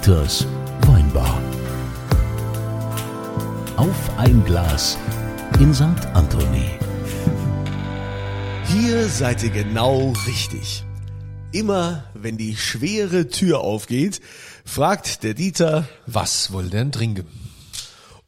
Dieters Weinbar. Auf ein Glas in St. Anthony. Hier seid ihr genau richtig. Immer wenn die schwere Tür aufgeht, fragt der Dieter, Was wohl denn trinken?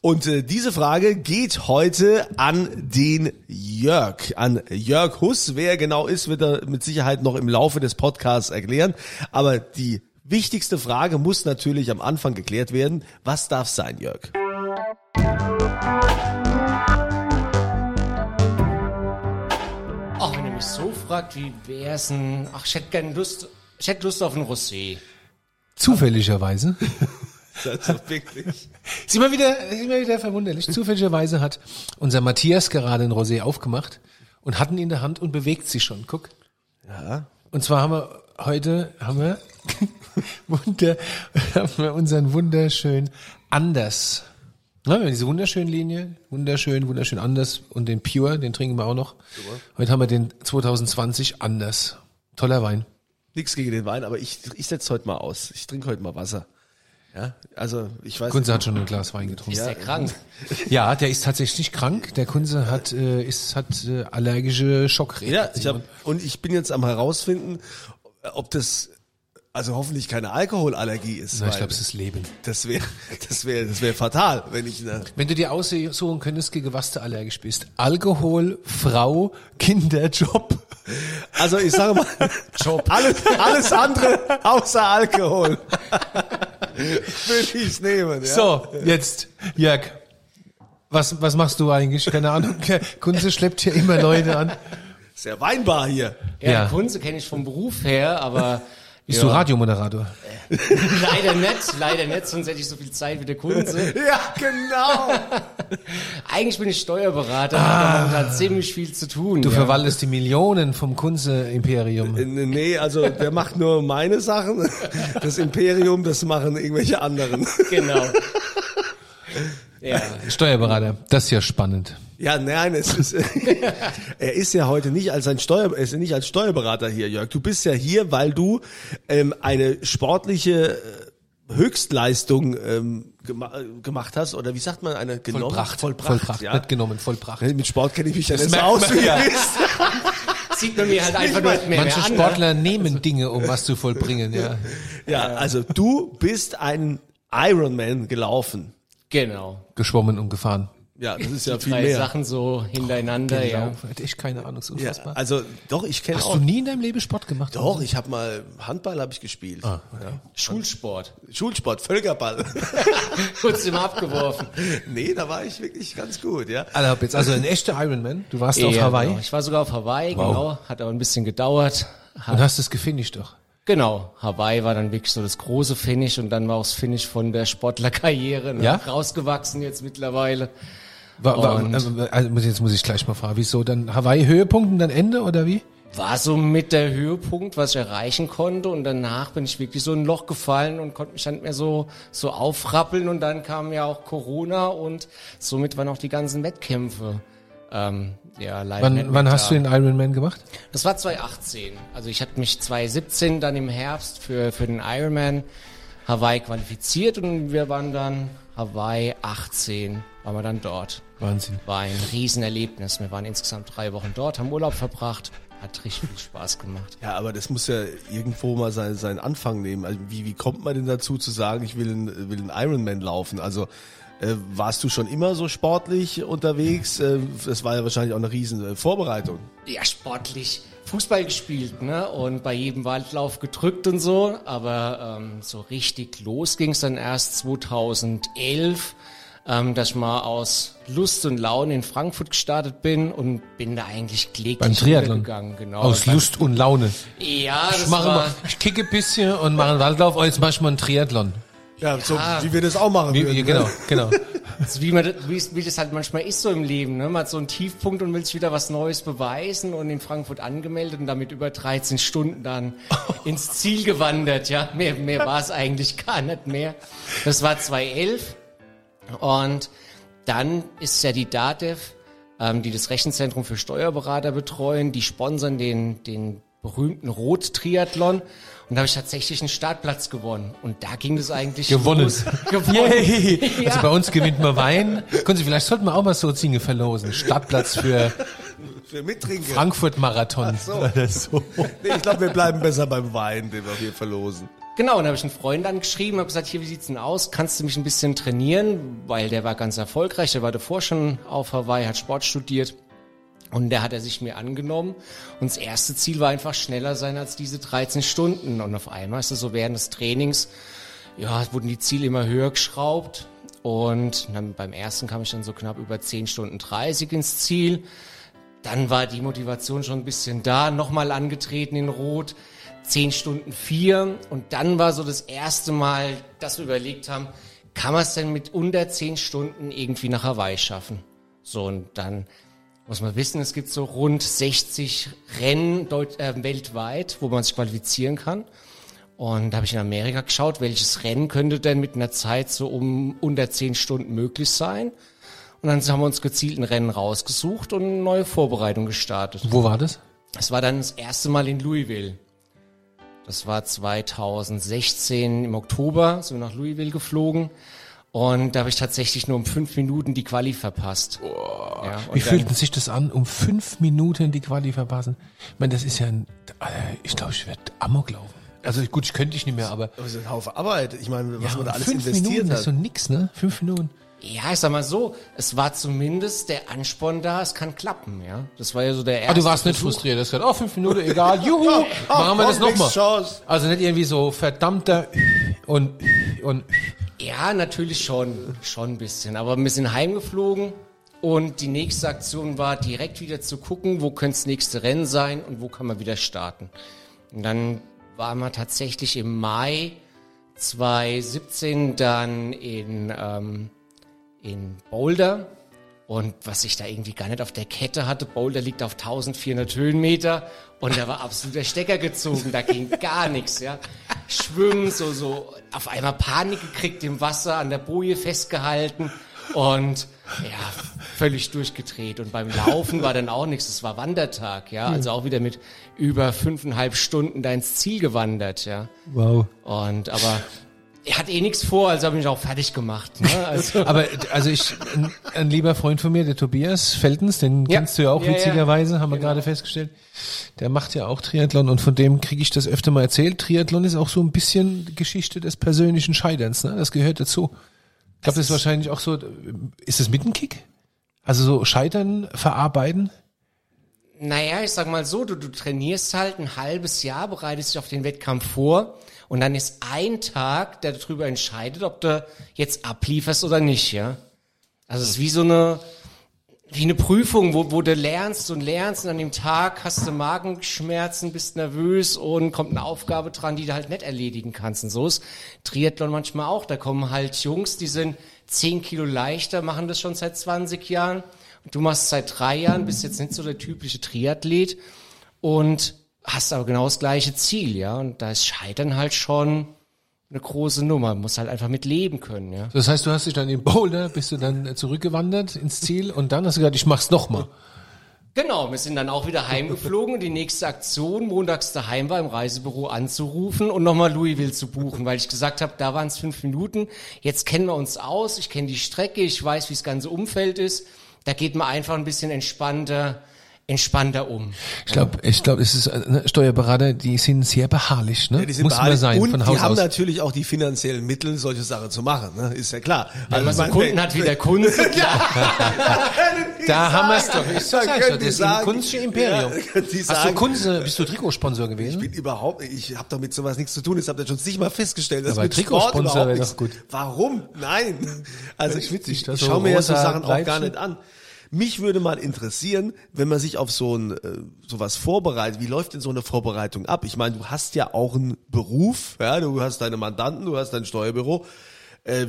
und äh, diese Frage geht heute an den Jörg, an Jörg Huss. Wer genau ist, wird er mit Sicherheit noch im Laufe des Podcasts erklären. Aber die wichtigste Frage muss natürlich am Anfang geklärt werden. Was darf sein, Jörg? Ach, wenn ihr mich so fragt, wie wär's denn? Ach, ich hätte gern Lust, ich hätte Lust auf ein Rosé. Zufälligerweise. Also wirklich. ist immer wieder, ist immer wieder verwunderlich. Zufälligerweise hat unser Matthias gerade ein Rosé aufgemacht und hat ihn in der Hand und bewegt sich schon. Guck. Ja. Und zwar haben wir heute, haben wir, wunder, haben wir unseren wunderschön anders. Ja, wir haben diese wunderschöne Linie, wunderschön, wunderschön anders und den Pure, den trinken wir auch noch. Heute haben wir den 2020 anders. Toller Wein. Nichts gegen den Wein, aber ich, ich setze heute mal aus. Ich trinke heute mal Wasser. Ja, also ich weiß Kunze hat schon ein Glas Wein getrunken. Ist der krank? Ja, der ist tatsächlich krank. Der Kunze hat, äh, ist, hat äh, allergische Schockreaktion. Ja, ich hab, und ich bin jetzt am herausfinden, ob das also hoffentlich keine Alkoholallergie ist. Na, ich glaube, es ist Leben. das wäre das wäre das wäre fatal, wenn ich eine, Wenn du dir aussuchen könntest, gegen was du allergisch bist. Alkohol, Frau, Kinder, Job. also ich sage mal Job. alles alles andere außer Alkohol. Würde ich nehmen, ja. So, jetzt, Jörg. Was, was machst du eigentlich? Keine Ahnung. Kunze schleppt hier immer Leute an. Ist ja Weinbar hier. Ja, Ja. Kunze kenne ich vom Beruf her, aber Bist ja, du Radiomoderator? leider nicht, leider nicht, sonst hätte ich so viel Zeit wie der Kunze. Ja, genau. Eigentlich bin ich Steuerberater, ah. da hat ziemlich viel zu tun. Du ja. verwaltest die Millionen vom Kunze-Imperium. Nee, also der macht nur meine Sachen. Das Imperium, das machen irgendwelche anderen. Genau. Ja. Steuerberater. Das ist ja spannend. Ja, nein, es ist, er ist ja heute nicht als ein Steuer, er ist nicht als Steuerberater hier, Jörg. Du bist ja hier, weil du ähm, eine sportliche äh, Höchstleistung ähm, gema äh, gemacht hast oder wie sagt man eine genommen Vollbracht. vollbracht, Vollbracht. ja. Nicht genommen, vollbracht. Mit Sport kenne ich mich ja nicht so merkt aus, wie ja. Sieht man mir halt einfach nur nicht mehr, Manche mehr an. ne? Sportler nehmen Dinge, um was zu vollbringen, ja. Ja, also du bist ein Ironman gelaufen. Genau. Geschwommen und gefahren. Ja, das ist ja Die viel drei mehr. Sachen so hintereinander, ja. Genau. Hätte ich keine Ahnung, so Ja, unfassbar. also doch, ich kenne Hast auch. du nie in deinem Leben Sport gemacht? Doch, ich habe mal Handball habe ich gespielt. Ah. Schulsport. Schulsport, Völkerball. Kurz immer abgeworfen. nee, da war ich wirklich ganz gut, ja. Also, jetzt also ein echter Ironman. Du warst auf Ja, Hawaii Genau. Ich war sogar auf Hawaii, Wow. genau. Hat aber ein bisschen gedauert. und hast es gefinisht doch. Genau, Hawaii war dann wirklich so das große Finish und dann war auch das Finish von der Sportlerkarriere ne? Ja? rausgewachsen jetzt mittlerweile. War, war, also muss- jetzt muss ich gleich mal fragen, wieso dann Hawaii Höhepunkt und dann Ende oder wie? War so mit der Höhepunkt, was ich erreichen konnte und danach bin ich wirklich so in ein Loch gefallen und konnte mich dann nicht mehr so, so aufrappeln und dann kam ja auch Corona und somit waren auch die ganzen Wettkämpfe. Ähm, ja, leider nicht Wann, wann da. hast du den Ironman gemacht? Das war 2018. Also ich hatte mich 2017 dann im Herbst für, für den Ironman Hawaii qualifiziert und wir waren dann Hawaii 18, waren wir dann dort. Wahnsinn. War ein Riesenerlebnis. Wir waren insgesamt drei Wochen dort, haben Urlaub verbracht. Hat richtig viel Spaß gemacht. Ja, aber das muss ja irgendwo mal seinen, seinen Anfang nehmen. Also wie, wie kommt man denn dazu zu sagen, ich will einen, will einen Ironman laufen? Also äh, warst du schon immer so sportlich unterwegs? Äh, das war ja wahrscheinlich auch eine riesen äh, Vorbereitung. Ja, sportlich Fußball gespielt, ne? Und bei jedem Waldlauf gedrückt und so. Aber ähm, so richtig los ging es dann erst 2011, ähm, dass ich mal aus Lust und Laune in Frankfurt gestartet bin und bin da eigentlich kläglich Beim Triathlon. gegangen. Genau. Aus Beim- Lust und Laune. Ja, Ich das mache war, mal, ich kicke ein bisschen und mache einen Waldlauf, oh, jetzt mach ich mal einen Triathlon. Ja, so wie wir das auch machen Wie, würden. wie, genau, genau. das ist wie, man, das- wie, wie das halt manchmal ist so im Leben. Ne? Man hat so einen Tiefpunkt und will sich wieder was Neues beweisen und in Frankfurt angemeldet und damit über 13 Stunden dann ins Ziel gewandert. Ja, mehr, mehr war es eigentlich gar nicht mehr. Das war 2011 und dann ist ja die DATEV, ähm, die das Rechenzentrum für Steuerberater betreuen, die sponsern den, den berühmten Rot-Triathlon. Und da habe ich tatsächlich einen Startplatz gewonnen. Und da ging es eigentlich Gewonnen. los. Gewonnen. Yay. Ja. Also bei uns gewinnt man Wein. Können Sie, vielleicht sollten wir auch mal so Dinge verlosen. Startplatz für Für Mittrinken. Frankfurt-Marathon. so. Oder so. Nee, ich glaube, wir bleiben besser beim Wein, den wir hier verlosen. Genau, und dann habe ich einen Freund angeschrieben, habe gesagt, hier, wie sieht's denn aus? Kannst du mich ein bisschen trainieren? Weil der war ganz erfolgreich, der war davor schon auf Hawaii, hat Sport studiert. Und der hat er sich mir angenommen. Und das erste Ziel war einfach schneller sein als diese 13 Stunden. Und auf einmal ist es so während des Trainings, ja, wurden die Ziele immer höher geschraubt. Und dann beim ersten kam ich dann so knapp über 10 Stunden 30 ins Ziel. Dann war die Motivation schon ein bisschen da, nochmal angetreten in Rot, 10 Stunden 4 und dann war so das erste Mal, dass wir überlegt haben, kann man es denn mit unter 10 Stunden irgendwie nach Hawaii schaffen? So und dann muss man wissen, es gibt so rund 60 Rennen äh, weltweit, wo man sich qualifizieren kann. Und da habe ich in Amerika geschaut, welches Rennen könnte denn mit einer Zeit so um unter 10 Stunden möglich sein. Und dann haben wir uns gezielt ein Rennen rausgesucht und eine neue Vorbereitung gestartet. Wo war das? Es war dann das erste Mal in Louisville. Das war 2016 im Oktober, sind wir nach Louisville geflogen. Und da habe ich tatsächlich nur um fünf Minuten die Quali verpasst. Ja, und Wie fühlt sich das an, um fünf Minuten die Quali verpassen? Ich meine, das ist ja ein, äh, ich glaube, ich werde Amok laufen. Also gut, ich könnte ich nicht mehr, aber Das ist ein Haufen Arbeit. Ich meine, was man da alles fünf investiert Minuten hat. ist so nix, ne? Fünf Minuten. Ja, ich sag mal so, es war zumindest der Ansporn da, es kann klappen, ja. Das war ja so der erste Ah, du warst nicht Versuch. frustriert. Du hast gesagt, oh, fünf Minuten, egal, juhu, machen wir das nochmal. Also nicht irgendwie so verdammter und, und, Ja, natürlich schon, schon ein bisschen. Aber wir sind heimgeflogen und die nächste Aktion war direkt wieder zu gucken, wo könnte das nächste Rennen sein und wo kann man wieder starten. Und dann waren wir tatsächlich im Mai 2017 dann in, ähm, in Boulder. Und was ich da irgendwie gar nicht auf der Kette hatte, Boulder liegt auf 1400 Höhenmeter und da war absoluter Stecker gezogen, da ging gar nichts, ja. Schwimmen, so, so, auf einmal Panik gekriegt im Wasser, an der Boje festgehalten und ja, völlig durchgedreht. Und beim Laufen war dann auch nichts, es war Wandertag, ja, also auch wieder mit über fünfeinhalb Stunden da ins Ziel gewandert, ja. wow. Und aber er hat eh nichts vor, also habe ich mich auch fertig gemacht. Ne? Also, Aber also ich, ein, ein lieber Freund von mir, der Tobias Feltens, den Ja. kennst du ja auch Ja, ja. witzigerweise, haben wir Genau. gerade festgestellt. Der macht ja auch Triathlon und von dem kriege ich das öfter mal erzählt. Triathlon ist auch so ein bisschen Geschichte des persönlichen Scheiterns, ne? Das gehört dazu. Ich glaube, das ist wahrscheinlich auch so, ist das mit ein Kick? Also so Scheitern verarbeiten? Naja, ich sag mal so, du, du trainierst halt ein halbes Jahr, bereitest dich auf den Wettkampf vor und dann ist ein Tag, der darüber entscheidet, ob du jetzt ablieferst oder nicht, ja. Also es ist wie so eine, wie eine Prüfung, wo, wo du lernst und lernst und an dem Tag hast du Magenschmerzen, bist nervös und kommt eine Aufgabe dran, die du halt nicht erledigen kannst. Und so ist Triathlon manchmal auch. Da kommen halt Jungs, die sind 10 Kilo leichter, machen das schon seit 20 Jahren. Und du machst seit drei Jahren, bist jetzt nicht so der typische Triathlet und hast aber genau das gleiche Ziel, ja. Und da ist Scheitern halt schon eine große Nummer. Muss halt einfach mit leben können, ja. Das heißt, du hast dich dann in Boulder, bist du dann zurückgewandert ins Ziel und dann hast du gesagt, ich mach's nochmal. Genau, wir sind dann auch wieder heimgeflogen und die nächste Aktion, montags daheim war, im Reisebüro anzurufen und nochmal Louisville zu buchen, weil ich gesagt habe, da waren es fünf Minuten, jetzt kennen wir uns aus, ich kenne die Strecke, ich weiß, wie das ganze Umfeld ist, da geht man einfach ein bisschen entspannter, entspannter um. Ich glaube, ich glaube, es ist äh, ne, Steuerberater, die sind sehr beharrlich, ne? Ja, die sind Muss man beharrlich. sein und von die Haus haben aus. natürlich auch die finanziellen Mittel, solche Sachen zu machen, ne? ist ja klar. Wenn man so ich einen meine, Kunden hat wie der Kunde, klar. Da haben wir es doch. Ich sag können doch, die das sagen- Kunsche Imperium. Ja, die Hast du sagen- Kunze, bist du Trikotsponsor gewesen? Ich bin überhaupt nicht, ich habe damit sowas nichts zu tun. Das habt ihr schon sicher mal festgestellt. Das Aber Trikotsponsor wäre doch gut. Warum? Nein. Also Das ist witzig, ich, das ich schaue mir ja so Sachen auch gar nicht an. Mich würde mal interessieren, wenn man sich auf so ein äh, sowas vorbereitet. Wie läuft denn so eine Vorbereitung ab? Ich meine, du hast ja auch einen Beruf, ja, du hast deine Mandanten, du hast dein Steuerbüro. Äh,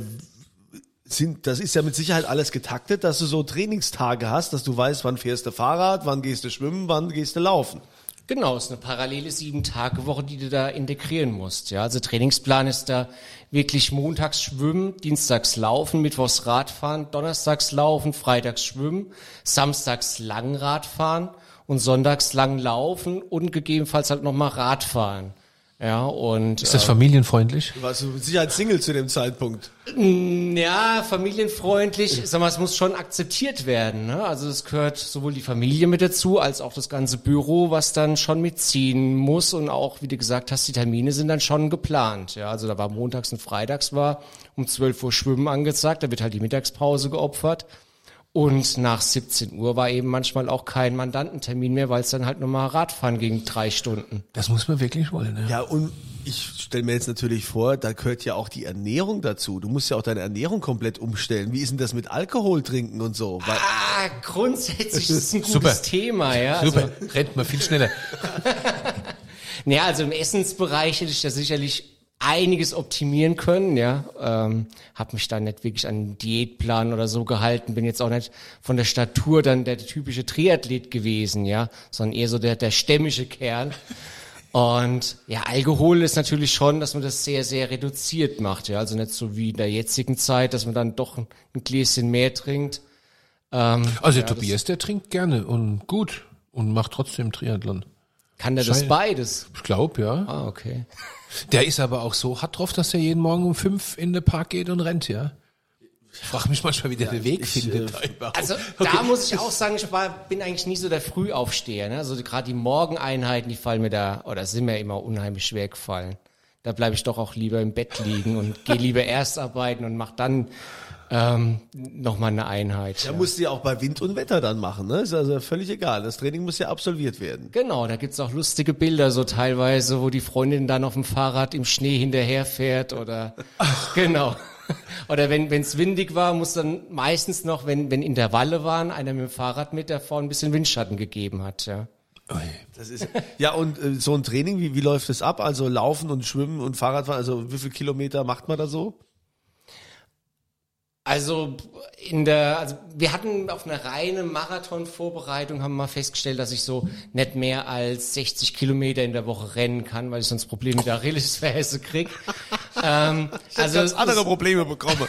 sind, das ist ja mit Sicherheit alles getaktet, dass du so Trainingstage hast, dass du weißt, wann fährst du Fahrrad, wann gehst du schwimmen, wann gehst du laufen. Genau, es ist eine parallele Sieben-Tage-Woche, die du da integrieren musst. Ja, also Trainingsplan ist da wirklich montags schwimmen, dienstags laufen, mittwochs Radfahren, donnerstags laufen, freitags schwimmen, samstags Langrad fahren und sonntags lang laufen und gegebenenfalls halt nochmal Radfahren. Ja, und Ist das familienfreundlich? Du warst mit Sicherheit Single zu dem Zeitpunkt. Ja, familienfreundlich, sag mal, es muss schon akzeptiert werden. Ne? Also es gehört sowohl die Familie mit dazu, als auch das ganze Büro, was dann schon mitziehen muss. Und auch, wie du gesagt hast, die Termine sind dann schon geplant. Ja, also da war montags und freitags war um 12 Uhr Schwimmen angezeigt, da wird halt die Mittagspause geopfert. Und nach 17 Uhr war eben manchmal auch kein Mandantentermin mehr, weil es dann halt nochmal Radfahren ging, drei Stunden. Das muss man wirklich wollen. Ja. Ja, und ich stelle mir jetzt natürlich vor, da gehört ja auch die Ernährung dazu. Du musst ja auch deine Ernährung komplett umstellen. Wie ist denn das mit Alkohol trinken und so? Weil, Ah, grundsätzlich ist es ein gutes Super. Thema, ja. Super, Also, rennt man viel schneller. Ja, also im Essensbereich hätte ich da sicherlich einiges optimieren können, ja. Ähm, hab mich da nicht wirklich an einen Diätplan oder so gehalten, bin jetzt auch nicht von der Statur dann der typische Triathlet gewesen, ja, sondern eher so der, der stämmige Kern. Und ja, Alkohol ist natürlich schon, dass man das sehr, sehr reduziert macht, ja. Also nicht so wie in der jetzigen Zeit, dass man dann doch ein, ein Gläschen mehr trinkt. Ähm, Also der Tobias, der trinkt gerne und gut und macht trotzdem Triathlon. Kann der das Schein- beides? Ich glaube, ja. Ah, okay. Der ist aber auch so hart drauf, dass er jeden Morgen um fünf in den Park geht und rennt, ja. Ich frage mich manchmal, wie der den Weg findet. da überhaupt. Also da muss ich auch sagen, ich war, bin eigentlich nie so der Frühaufsteher. Ne? Also gerade die Morgeneinheiten, die fallen mir da, oder sind mir immer unheimlich schwer gefallen. Da bleibe ich doch auch lieber im Bett liegen und gehe lieber erst arbeiten und mache dann ähm, nochmal eine Einheit. da ja. musst du ja auch bei Wind und Wetter dann machen, ne? Ist also völlig egal. Das Training muss ja absolviert werden. Genau, da gibt's auch lustige Bilder so teilweise, wo die Freundin dann auf dem Fahrrad im Schnee hinterherfährt oder genau. Oder wenn es windig war, muss dann meistens noch, wenn, wenn Intervalle waren, einer mit dem Fahrrad mit, der vorne ein bisschen Windschatten gegeben hat, ja. Das ist ja und äh, so ein Training, wie, wie läuft das ab? Also Laufen und Schwimmen und Fahrradfahren, also wie viel Kilometer macht man da so? Also in der, also wir hatten auf eine reine Marathon-Vorbereitung haben wir mal festgestellt, dass ich so nicht mehr als 60 Kilometer in der Woche rennen kann, weil ich sonst Probleme mit der Achillesferse krieg. ähm, also ganz andere Probleme bekomme.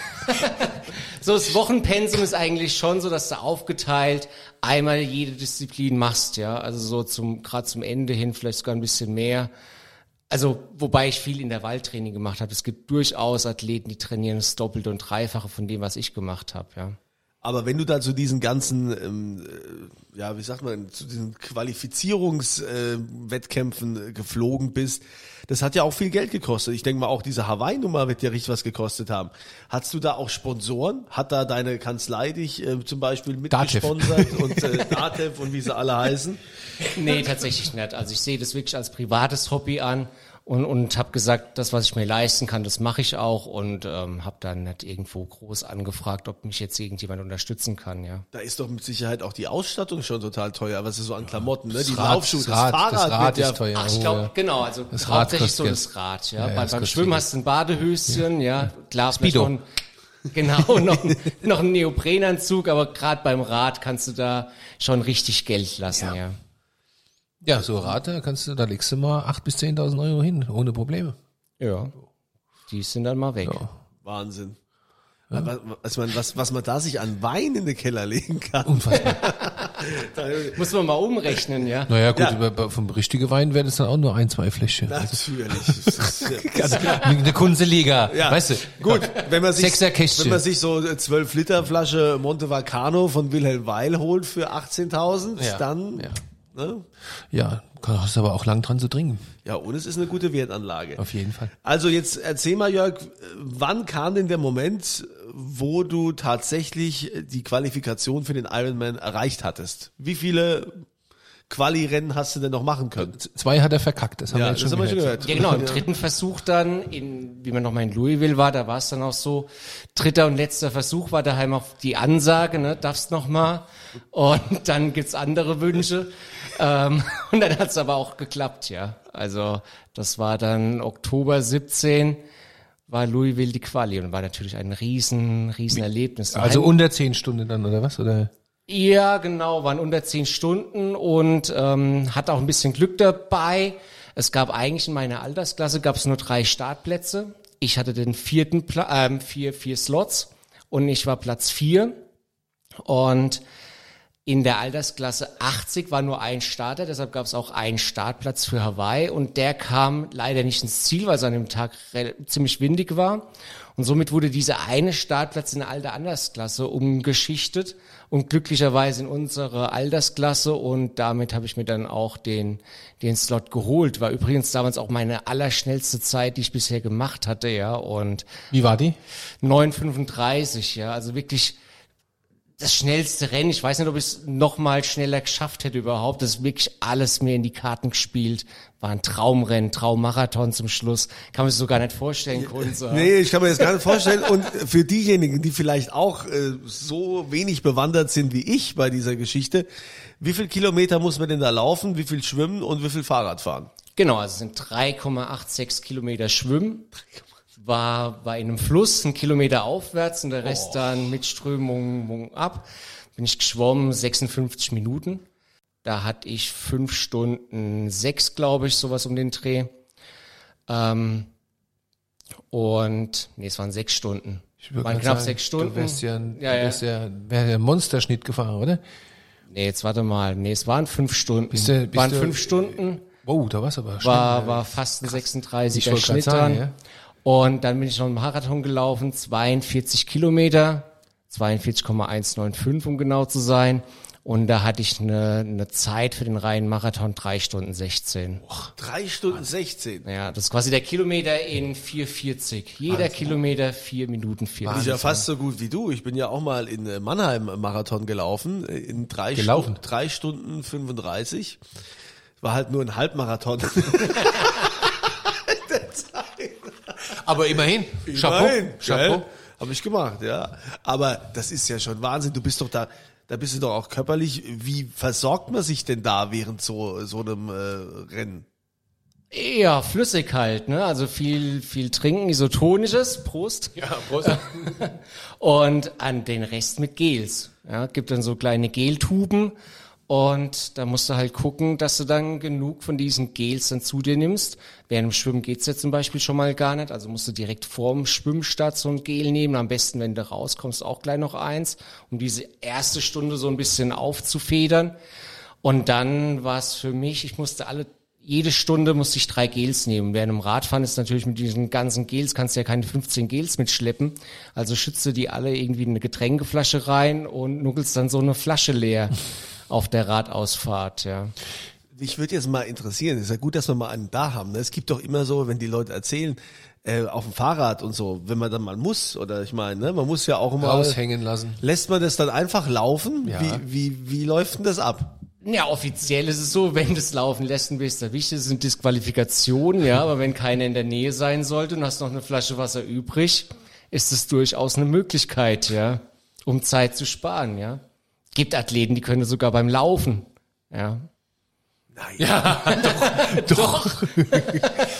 so das Wochenpensum ist eigentlich schon so, dass du aufgeteilt einmal jede Disziplin machst, ja. Also so zum gerade zum Ende hin vielleicht sogar ein bisschen mehr. Also, wobei ich viel in der Waldtraining gemacht habe. Es gibt durchaus Athleten, die trainieren das Doppelte und Dreifache von dem, was ich gemacht habe, ja. Aber wenn du da zu diesen ganzen, ähm, äh, ja, wie sagt man, zu diesen Qualifizierungswettkämpfen äh, geflogen bist, das hat ja auch viel Geld gekostet. Ich denke mal, auch diese Hawaii-Nummer wird ja richtig was gekostet haben. Hattest du da auch Sponsoren? Hat da deine Kanzlei dich äh, zum Beispiel mitgesponsert und äh, Datev und wie sie alle heißen? Nee, tatsächlich nicht. Also ich sehe das wirklich als privates Hobby an und, und habe gesagt, das, was ich mir leisten kann, das mache ich auch und ähm, habe dann nicht irgendwo groß angefragt, ob mich jetzt irgendjemand unterstützen kann, ja. Da ist doch mit Sicherheit auch die Ausstattung schon total teuer. Was ist so an Klamotten, ne? Die Rad- Laufschuhe, das Rad, das Rad wird ja ist teuer. Ach, ich Oh, glaube, ja. genau, also Das Rad hauptsächlich so das Rad, ja. Ja, Bei, das beim Schwimmen hast du ein Badehöschen, ja, klar, vielleicht Speedo. noch ein, genau, noch, ein- noch ein Neoprenanzug, aber gerade beim Rad kannst du da schon richtig Geld lassen, ja. Ja, so da kannst du, da legst du mal 8.000 bis 10.000 Euro hin, ohne Probleme. Ja. Die sind dann mal weg. Ja. Wahnsinn. Was, was, man, was, was man da sich an Wein in den Keller legen kann. Unfassbar. Muss man mal umrechnen, ja. Naja, gut, Ja. über- vom richtigen Wein wäre das dann auch nur ein, zwei Fläschchen. Natürlich. Das ist ja- Also, eine Kunstliga, Ja, weißt du. Gut, wenn man sich, wenn man sich so eine 12 Liter Flasche Monte Vacano von Wilhelm Weil holt für 18.000, Ja, dann, ja. Ne? Ja, hast aber auch lang dran zu trinken. Ja, und es ist eine gute Wertanlage. Auf jeden Fall. Also jetzt erzähl mal, Jörg, wann kam denn der Moment, wo du tatsächlich die Qualifikation für den Ironman erreicht hattest? Wie viele Quali-Rennen hast du denn noch machen können? Zwei hat er verkackt, das haben wir Ja, jetzt das schon haben wir gehört. schon Ja, genau, im dritten Versuch dann, in, wie man nochmal in Louisville war, da war es dann auch so, dritter und letzter Versuch war daheim auch die Ansage, ne, darfst noch mal. Und dann gibt's andere Wünsche. Ähm, und dann hat's aber auch geklappt, ja. Also das war dann Oktober 17, war Louisville die Quali und war natürlich ein riesen, riesen Erlebnis. Also unter zehn Stunden dann, oder was? Oder? Ja, genau, waren unter zehn Stunden und ähm, hatte auch ein bisschen Glück dabei. Es gab eigentlich in meiner Altersklasse gab es nur drei Startplätze. Ich hatte den vierten Pla ähm, vier vier Slots und ich war Platz vier und In der Altersklasse 80 war nur ein Starter, deshalb gab es auch einen Startplatz für Hawaii und der kam leider nicht ins Ziel, weil es an dem Tag ziemlich windig war. Und somit wurde dieser eine Startplatz in eine alte Andersklasse umgeschichtet und glücklicherweise in unsere Altersklasse und damit habe ich mir dann auch den, den Slot geholt. War übrigens damals auch meine allerschnellste Zeit, die ich bisher gemacht hatte, ja, und Wie war die? 9,35, ja, also wirklich das schnellste Rennen. Ich weiß nicht, ob ich es noch mal schneller geschafft hätte überhaupt. Das ist wirklich alles mir in die Karten gespielt. War ein Traumrennen, Traummarathon zum Schluss. Kann man sich so gar nicht vorstellen, Kunze. Nee, ich kann mir das gar nicht vorstellen. Und für diejenigen, die vielleicht auch äh, so wenig bewandert sind wie ich bei dieser Geschichte, wie viel Kilometer muss man denn da laufen, wie viel schwimmen und wie viel Fahrrad fahren? Genau, also es sind 3,86 Kilometer Schwimmen. War, war in einem Fluss, ein Kilometer aufwärts und der Rest dann mit Strömung ab. Bin ich geschwommen, 56 Minuten. Da hatte ich fünf Stunden sechs, glaube ich, sowas um den Dreh. Ähm, und, nee, es waren sechs Stunden. Ich waren knapp sagen, sechs Stunden. Du wärst ja, ein- Ja, ja. wärst ja, wär ja Monsterschnitt gefahren, oder? Nee, jetzt warte mal. Nee, es waren fünf Stunden. Bist du- bist waren du- fünf Stunden. Oh, da war's aber schnell. war, war fast ein 36er Ich wollte grad Schnitt sagen, dran. ja. Und dann bin ich noch einen Marathon gelaufen, 42 Kilometer, 42,195 um genau zu sein. Und da hatte ich eine, eine Zeit für den reinen Marathon drei Stunden 16. Drei Stunden 16. Ja, das ist quasi der Kilometer in 4,40. Jeder Kilometer vier Minuten Das ist 40. ja fast so gut wie du. Ich bin ja auch mal in äh, Mannheim Marathon gelaufen, äh, in drei, Gelaufen? Stunden, drei Stunden 35. War halt nur ein Halbmarathon. aber immerhin. Chapeau. Nein, Chapeau. Habe ich gemacht, ja. Aber das ist ja schon Wahnsinn. Du bist doch da, da bist du doch auch körperlich. Wie versorgt man sich denn da während so, so einem äh, Rennen? Ja, flüssig halt, ne? Also viel, viel trinken, isotonisches, Prost. Ja, Prost. Und an den Rest mit Gels. Ja, gibt dann so kleine Geltuben und da musst du halt gucken, dass du dann genug von diesen Gels dann zu dir nimmst. Während dem Schwimmen geht's ja zum Beispiel schon mal gar nicht. Also musst du direkt vorm Schwimmstart so ein Gel nehmen. Am besten, wenn du rauskommst, auch gleich noch eins, um diese erste Stunde so ein bisschen aufzufedern. Und dann war es für mich, ich musste alle jede Stunde musste ich drei Gels nehmen. Während dem Radfahren ist natürlich mit diesen ganzen Gels, kannst du ja keine 15 Gels mitschleppen. Also schütze die alle irgendwie in eine Getränkeflasche rein und nuckelst dann so eine Flasche leer auf der Radausfahrt, ja. Mich würde jetzt mal interessieren, ist ja gut, dass wir mal einen da haben. Ne? Es gibt doch immer so, wenn die Leute erzählen, äh, auf dem Fahrrad und so, wenn man dann mal muss, oder ich meine, ne, man muss ja auch immer. Raushängen lassen. Lässt man das dann einfach laufen? Ja. Wie, wie, wie läuft denn das ab? Ja, offiziell ist es so, wenn du es laufen lässt, dann bist du wichtig, das sind Disqualifikationen, ja, aber wenn keiner in der Nähe sein sollte und hast noch eine Flasche Wasser übrig, ist es durchaus eine Möglichkeit, ja, um Zeit zu sparen, ja. Gibt Athleten, die können sogar beim Laufen, ja.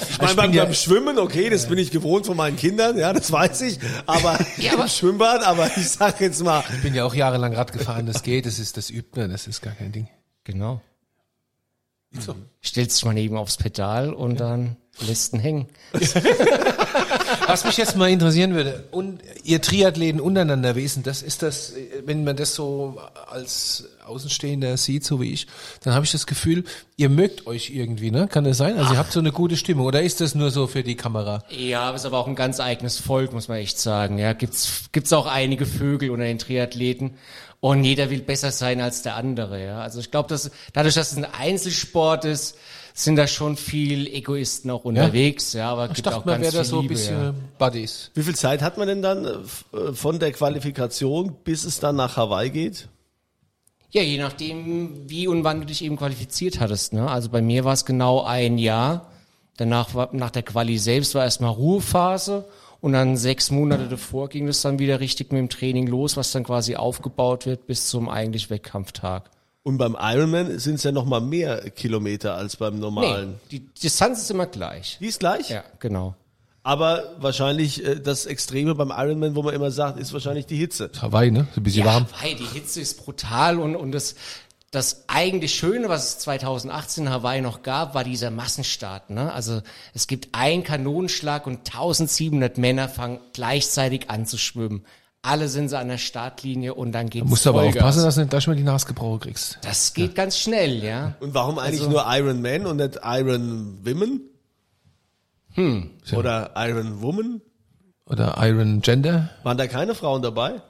Ich meine, beim, beim Schwimmen, okay, das bin ich gewohnt von meinen Kindern, ja, das weiß ich, aber im Schwimmbad, aber ich sag jetzt mal, Ich bin ja auch jahrelang Rad gefahren, das geht, das ist, das übt man, das ist gar kein Ding. Genau. Stellst dich mal neben aufs Pedal und dann lässt ihn hängen. Was mich jetzt mal interessieren würde, und ihr Triathleten untereinander, wie ist denn das? Ist das, wenn man das so als Außenstehender sieht, so wie ich, dann habe ich das Gefühl, ihr mögt euch irgendwie, ne? Kann das sein? Also ihr habt so eine gute Stimmung, oder ist das nur so für die Kamera? Ja, aber ist aber auch ein ganz eigenes Volk, muss man echt sagen. Ja, gibt's gibt's auch einige Vögel unter den Triathleten und jeder will besser sein als der andere. Ja, also ich glaube, dass dadurch, dass es ein Einzelsport ist, sind da schon viel Egoisten auch unterwegs. Ja, aber Ich gibt auch dachte, man ganz wäre da viel so ein bisschen ja. Buddies. wie viel Zeit hat man denn dann äh, äh, von der Qualifikation, bis es dann nach Hawaii geht? Ja, je nachdem, wie und wann du dich eben qualifiziert hattest. Ne? Also bei mir war es genau ein Jahr. Danach war, nach der Quali selbst war erstmal Ruhephase und dann sechs Monate davor ging es dann wieder richtig mit dem Training los, was dann quasi aufgebaut wird bis zum eigentlich Wettkampftag. Und beim Ironman sind es ja noch mal mehr Kilometer als beim Nee, normalen. die Distanz ist immer gleich. Die ist gleich, Ja, genau. aber wahrscheinlich äh, das Extreme beim Ironman, wo man immer sagt, ist wahrscheinlich die Hitze. Hawaii, ne? So ein bisschen Ja, warm. Hawaii, die Hitze ist brutal und, und das, das eigentlich Schöne, was es 2018 in Hawaii noch gab, war dieser Massenstart. Ne? Also es gibt einen Kanonenschlag und 1700 Männer fangen gleichzeitig an zu schwimmen. Alle sind sie an der Startlinie und dann geht's Du musst aber Vollgas. aufpassen, dass du nicht gleich mal die Nase gebrochen kriegst. Das geht ganz schnell, ja. Und warum eigentlich Also- nur Iron Man und nicht Iron Women? Hm. Oder Iron Woman? Oder Iron Gender. Waren da keine Frauen dabei?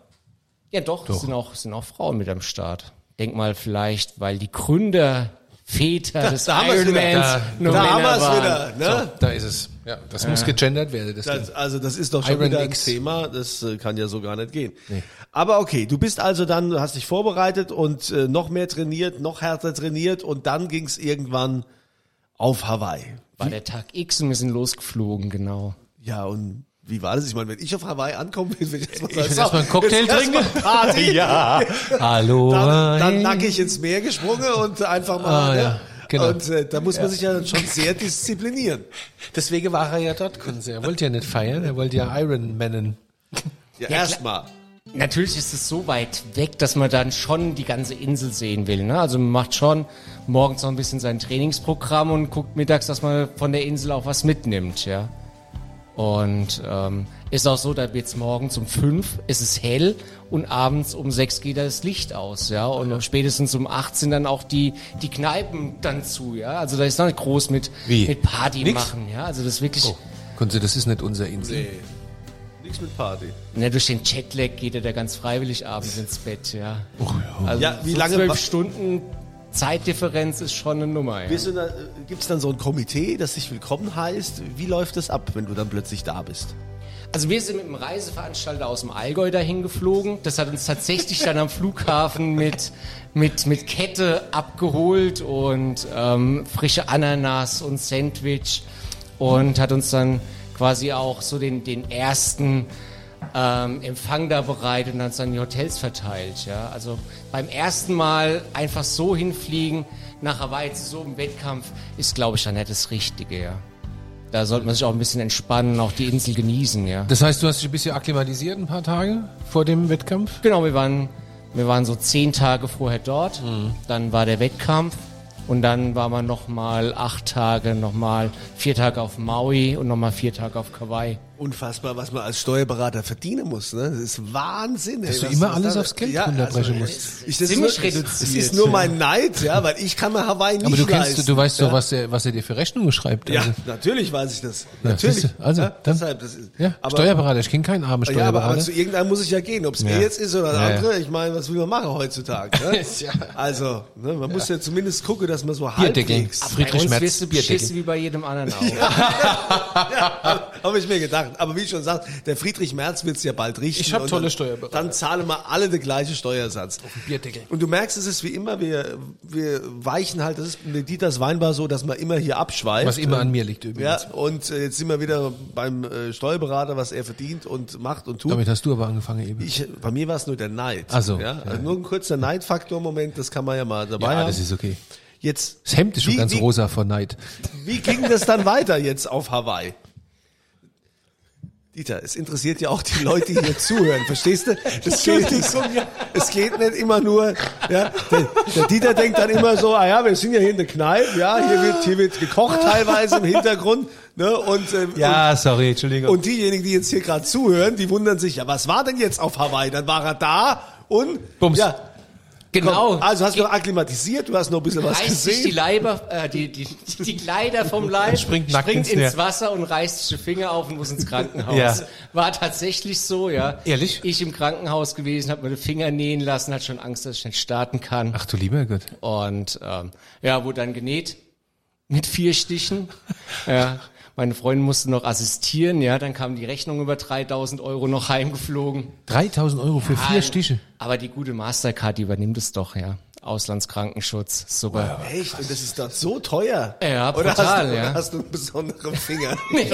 Ja, doch, Es sind auch, sind auch Frauen mit am Start. Denk mal vielleicht, weil die Gründer, Väter des da wieder. Ironmans Da- nur da haben wieder. Ne? Da ist es. Ja, das muss gegendert werden. Das Das, also das ist doch schon Iron wieder ein X. Thema, das äh, kann ja so gar nicht gehen. Aber okay, du bist also dann, du hast dich vorbereitet und äh, noch mehr trainiert, noch härter trainiert und dann ging es irgendwann auf Hawaii. War der Tag X und wir sind losgeflogen, genau. Ja, und wie war das? Ich meine, wenn ich auf Hawaii ankomme, will ich erstmal will erstmal einen Cocktail jetzt trinken. Party. ja. Hallo. Dann, dann nackig ins Meer gesprungen und einfach mal. Ah, ne? ja, genau. Und äh, da muss man sich ja dann schon sehr disziplinieren. Deswegen war er ja dort, Kunze. Er wollte ja nicht feiern, er wollte ja Iron Mannen. Ja, erstmal. Natürlich ist es so weit weg, dass man dann schon die ganze Insel sehen will. Ne? Also man macht schon morgens noch ein bisschen sein Trainingsprogramm und guckt mittags, dass man von der Insel auch was mitnimmt. Ja. Und ähm, ist auch so, da wird's morgens um fünf, es ist hell und abends um sechs geht das Licht aus, ja. Und spätestens um acht sind dann auch die, die Kneipen dann zu, ja. Also da ist noch nicht groß mit, Wie? mit Party Nix? machen, ja. Also das ist wirklich, Oh, Kunze, das ist nicht unser Insel. Nee. Nichts mit Party. ne, durch den Jetlag geht er da ganz freiwillig abends ins Bett, ja. Oh, ja. Also Ja, wie so lange zwölf Stunden Zeitdifferenz ist schon eine Nummer, ja. Du da, gibt's dann so ein Komitee, das dich willkommen heißt? Wie läuft das ab, wenn du dann plötzlich da bist? Also wir sind mit einem Reiseveranstalter aus dem Allgäu dahin geflogen. Das hat uns tatsächlich dann am Flughafen mit, mit, mit Kette abgeholt und ähm, frische Ananas und Sandwich und hat uns dann quasi auch so den, den ersten ähm, Empfang da bereitet und uns dann die Hotels verteilt. Ja? Also beim ersten Mal einfach so hinfliegen nach Hawaii zu so einem Wettkampf ist, glaube ich, dann nicht das Richtige. Ja? Da sollte man sich auch ein bisschen entspannen, auch die Insel genießen, ja. Das heißt, du hast dich ein bisschen akklimatisiert ein paar Tage vor dem Wettkampf? Genau, wir waren, wir waren so zehn Tage vorher dort, dann war der Wettkampf und dann waren wir nochmal acht Tage, nochmal vier Tage auf Maui und nochmal vier Tage auf Kauai. Unfassbar, was man als Steuerberater verdienen muss. Ne? Das ist Wahnsinn. ey, Dass du was- immer alles da- aufs Geld ja, runterbrechen also, musst. Ich, das Ziemlich ist nur, Das reduziert, ist nur ja. mein Neid, ja, weil ich kann mir Hawaii nicht Aber du kennst, leisten. du weißt ja? doch, was er, was er dir für Rechnungen schreibt. Ja, Also, natürlich weiß ich das. Ja, Natürlich. du, also, ja, dann- deshalb, das ist, ja, aber, Steuerberater. Ich kenne keinen armen Ja, aber, Steuerberater. aber zu irgendeinem muss ich ja gehen, ob es Ja. er jetzt ist oder der Ja, ja. andere. Ich meine, was will man machen heutzutage? Ne? Ja. Also, ne, man muss ja zumindest gucken, dass man so halbwegs. Friedrich Bei uns Merz, wirst du Bierdeckel. wie bei jedem anderen auch. Habe ich mir gedacht. Aber wie ich schon sagte, der Friedrich Merz wird's ja bald richten. Ich hab und tolle Steuerberater. Dann zahlen wir alle den gleichen Steuersatz. Bierdeckel. Und du merkst, es ist wie immer, wir, wir weichen halt, das ist mit Dieters Weinbar so, dass man immer hier abschweift. Was immer an mir liegt Ja, übrigens. und äh, jetzt sind wir wieder beim äh, Steuerberater, was er verdient und macht und tut. Damit hast du aber angefangen eben. Ich, bei mir war es nur der Neid. Ach so, ja, ja. Also nur ein kurzer Neidfaktor-Moment, das kann man ja mal dabei ja, haben. das ist okay. Jetzt, Das Hemd ist schon wie, ganz wie, rosa vor Neid. Wie ging das dann weiter jetzt auf Hawaii? Dieter, es interessiert ja auch die Leute, die hier zuhören, verstehst du? Es geht, nicht, es geht nicht immer nur, ja, der, der Dieter denkt dann immer so, ah ja, wir sind ja hier in der Kneipe, ja, hier wird, hier wird gekocht teilweise im Hintergrund, ne, und, äh, Ja, sorry, Entschuldigung. und, und diejenigen, die jetzt hier gerade zuhören, die wundern sich, ja, was war denn jetzt auf Hawaii? Dann war er da und, Bums. ja, Genau. komm, also hast du noch akklimatisiert, du hast noch ein bisschen was reißt sich die gesehen. Leiber, äh, die, die, die Kleider vom Leib, Springt springt ins ins Wasser und reißt sich die Finger auf und muss ins Krankenhaus. Ja. War tatsächlich so, ja. Ehrlich? Ich im Krankenhaus gewesen, habe mir die Finger nähen lassen, hat schon Angst, dass ich nicht starten kann. Ach du lieber Gott. Und ähm, ja, wurde dann genäht mit vier Stichen. ja, meine Freundin musste noch assistieren, ja, dann kam die Rechnung über 3000 Euro noch heimgeflogen. 3000 Euro für vier Ah, Stiche. Aber die gute Mastercard, die übernimmt es doch, ja. Auslandskrankenschutz, super. Echt? Und das ist doch so teuer? Ja, Oder brutal, hast du, ja. Oder hast du einen besonderen Finger? nee,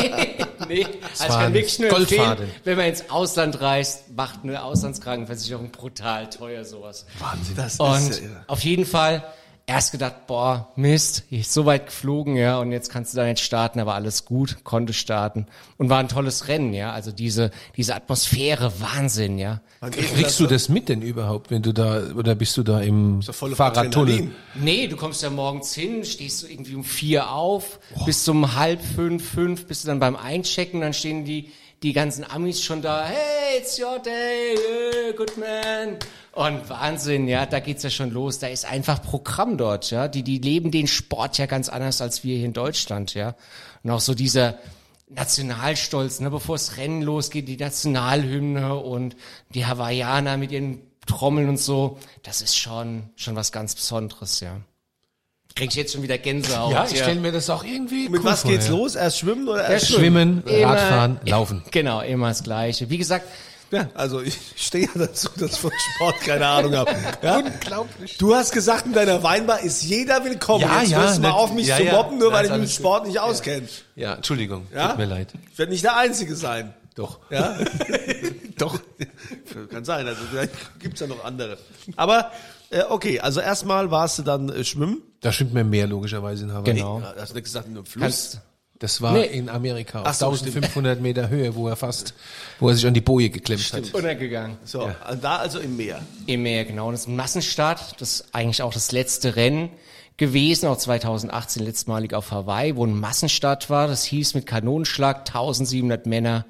nee. Also ich kann wirklich nur Goldfaden. empfehlen, wenn man ins Ausland reist, macht eine Auslandskrankenversicherung brutal teuer sowas. Wahnsinn. Das Und ist ja irre. auf jeden Fall erst gedacht, boah, Mist, ich ist so weit geflogen, ja, und jetzt kannst du da nicht starten, aber alles gut, konnte starten und war ein tolles Rennen, ja, also diese diese Atmosphäre, Wahnsinn, ja. Kriegst du das mit denn überhaupt, wenn du da, oder bist du da im auf Fahrradtunnel? Nee, du kommst ja morgens hin, stehst du irgendwie um vier auf, bis um halb fünf, fünf, bist du dann beim Einchecken, dann stehen die die ganzen Amis schon da, hey, it's your day, yeah, good man. Und Wahnsinn, ja, da geht's ja schon los. Da ist einfach Programm dort, ja. Die, die leben den Sport ja ganz anders als wir hier in Deutschland, ja. Und auch so dieser Nationalstolz, ne, bevor es Rennen losgeht, die Nationalhymne und die Hawaiianer mit ihren Trommeln und so. Das ist schon, schon was ganz Besonderes, ja. Krieg ich jetzt schon wieder Gänsehaut. Ja, ich stelle mir das auch irgendwie Mit cool was vor, geht's ja. los? Erst schwimmen oder erst Schwimmen, Immer- Radfahren, Laufen. Genau, immer das Gleiche. Wie gesagt, Ja, also ich stehe ja dazu, dass ich von Sport keine Ahnung habe. Ja? Unglaublich. Du hast gesagt, in deiner Weinbar ist jeder willkommen. Ja, Jetzt ja, hörst du mal ne- auf, mich ja, zu ja. mobben, nur Ja, weil ich mich mit Sport nicht auskenne. Ja, Entschuldigung, Ja? tut mir leid. Ich werde nicht der Einzige sein. Doch. Ja? Doch. Kann sein, also vielleicht gibt's ja noch andere. Aber äh, okay, also erstmal warst du dann äh, schwimmen. Da schwimmt mir mehr logischerweise in Hawaii. Genau. Ja, hast du nicht gesagt, in einem Fluss. kannst, Das war Nee. in Amerika auf Ach so, 1500 Meter Höhe, wo er fast, wo er sich an die Boje geklemmt hat. untergegangen. so, also da also im Meer. Im Meer, genau. Das ist ein Massenstart. Das ist eigentlich auch das letzte Rennen gewesen, auch 2018 letztmalig auf Hawaii, wo ein Massenstart war. Das hieß mit Kanonenschlag 1700 Männer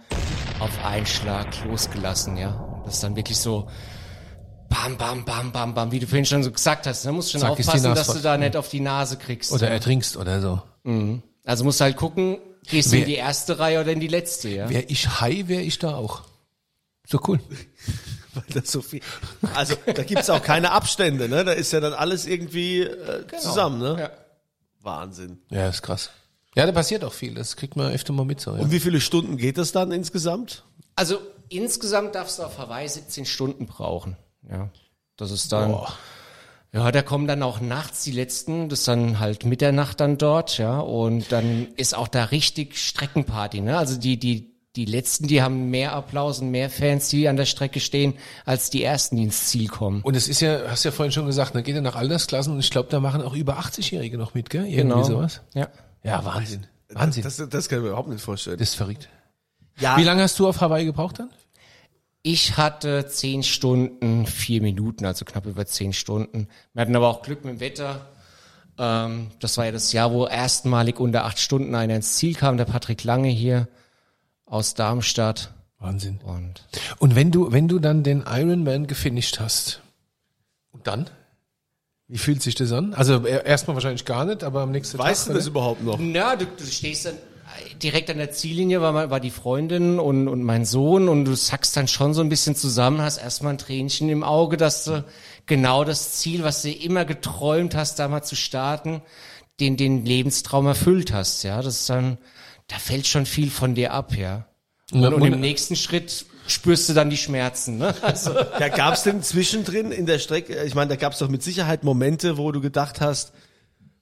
auf einen Schlag losgelassen, ja. Und das ist dann wirklich so bam, bam, bam, bam, bam, wie du vorhin schon so gesagt hast. Da musst du schon Zack, aufpassen, dass du da nicht auf die Nase kriegst. Oder ja. ertrinkst oder so. Also musst du halt gucken, gehst du in die erste Reihe oder in die letzte, ja. Wäre ich high, wäre ich da auch. So cool. Weil das so viel. Also da gibt's auch keine Abstände, ne? Da ist ja dann alles irgendwie äh, zusammen, ne? Ja. Wahnsinn. Ja, ist krass. Ja, da passiert auch viel. Das kriegt man öfter mal mit so. Ja. Und wie viele Stunden geht das dann insgesamt? Also insgesamt darfst du auf Hawaii 17 Stunden brauchen. Ja, das ist dann. Ja, da kommen dann auch nachts die letzten, das ist dann halt Mitternacht dann dort, ja, und dann ist auch da richtig Streckenparty, ne? Also die die die letzten, die haben mehr Applaus und mehr Fans, die an der Strecke stehen, als die ersten, die ins Ziel kommen. Und es ist ja, hast ja vorhin schon gesagt, ne, geht ja nach Altersklassen und ich glaube, da machen auch über 80-Jährige noch mit, gell? Irgendwie sowas. Ja. Ja, Wahnsinn. Wahnsinn. Das, Das, das kann ich mir überhaupt nicht vorstellen. ist verrückt. ja, Wie lange hast du auf Hawaii gebraucht dann? Ich hatte zehn Stunden, vier Minuten, also knapp über zehn Stunden. Wir hatten aber auch Glück mit dem Wetter. Ähm, das war ja das Jahr, wo erstmalig unter acht Stunden einer ins Ziel kam, der Patrick Lange hier aus Darmstadt. Wahnsinn. Und Und wenn du, wenn du dann den Ironman gefinisht hast, und dann? Wie fühlt sich das an? Also er- erstmal wahrscheinlich gar nicht, aber am nächsten weißt du Tag. das überhaupt noch? na, du, du stehst dann direkt an der Ziellinie, war, mal- war die Freundin und, und mein Sohn und du sackst dann schon so ein bisschen zusammen, hast erstmal ein Tränchen im Auge, dass du genau das Ziel, was du immer geträumt hast, da mal zu starten, den, den Lebenstraum erfüllt hast, ja. Das ist dann, da fällt schon viel von dir ab, ja. Und, und im nächsten Schritt spürst du dann die Schmerzen, ne? Also, Ja, gab's denn zwischendrin in der Strecke, ich meine, da gab's doch mit Sicherheit Momente, wo du gedacht hast,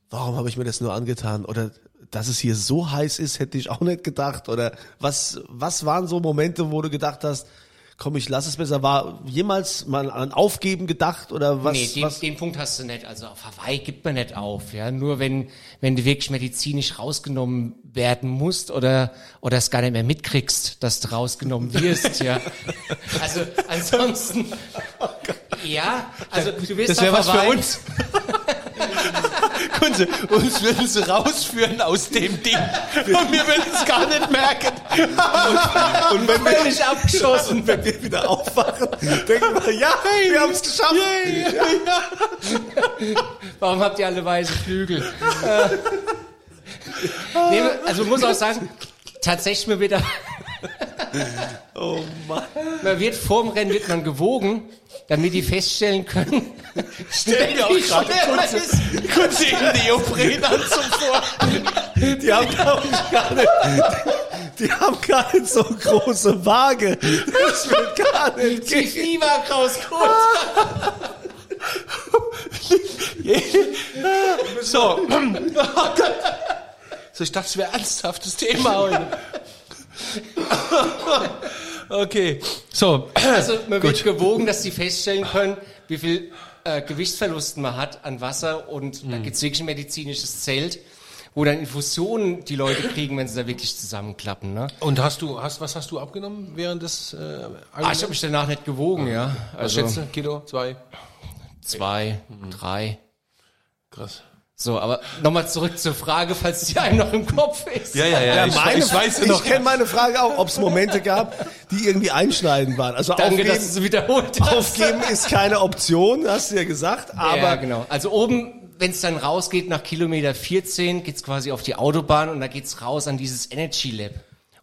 warum habe ich mir das nur angetan? Oder dass es hier so heiß ist, hätte ich auch nicht gedacht. Oder was, was waren so Momente, wo du gedacht hast, komm, ich lass es besser. War jemals mal an Aufgeben gedacht oder was? nee, den, was? den Punkt hast du nicht. Also auf Hawaii gibt man nicht auf, ja. Nur wenn, wenn du wirklich medizinisch rausgenommen werden musst oder, oder es gar nicht mehr mitkriegst, dass du rausgenommen wirst, ja. Also ansonsten, ja, also du wirst Das wäre was für uns. Kunze, uns würden sie raausführen aus dem Ding. Und wir würden es gar nicht merken. Und wenn wir, Völlig abgeschossen. und wenn wir wieder aufwachen, denken wir, ja, wir haben es geschafft. Warum habt ihr alle weiße Flügel? äh, nee, also muss auch sagen, tatsächlich wird da, Oh Mann. man wird vorm Rennen wird man gewogen, damit die feststellen können, Stell dir auch gerade Kunze, im Neoprenanzug vor. Die haben, glaub ich, gar nicht, die haben gar nicht so große Waage. Das wird gar nicht Die gehen. Fieber rausgeholt. So. so, ich dachte, es wäre ernsthaftes Thema heute. Okay. So. Also man wird gewogen, dass die feststellen können, wie viel äh, Gewichtsverlusten man hat an Wasser und da gibt's wirklich ein medizinisches Zelt, wo dann Infusionen die Leute kriegen, wenn sie da wirklich zusammenklappen. Ne? Und hast du, hast, was hast du abgenommen während des, äh, Ah, ich habe mich danach nicht gewogen, ja. was Also schätze? Kilo? Zwei? zwei, drei. Krass. So, aber nochmal zurück zur Frage, falls die einem noch im Kopf ist. Ja, ja, ja. Ja, ich, meine, ich weiß ich kenne meine Frage auch, ob es Momente gab, die irgendwie einschneidend waren. Also Danke, dass aufgeben, du es wiederholt hast. aufgeben ist keine Option, hast du ja gesagt. Aber ja, genau. Also oben, wenn es dann rausgeht nach Kilometer 14, geht's quasi auf die Autobahn und da geht's raus an dieses Energy Lab.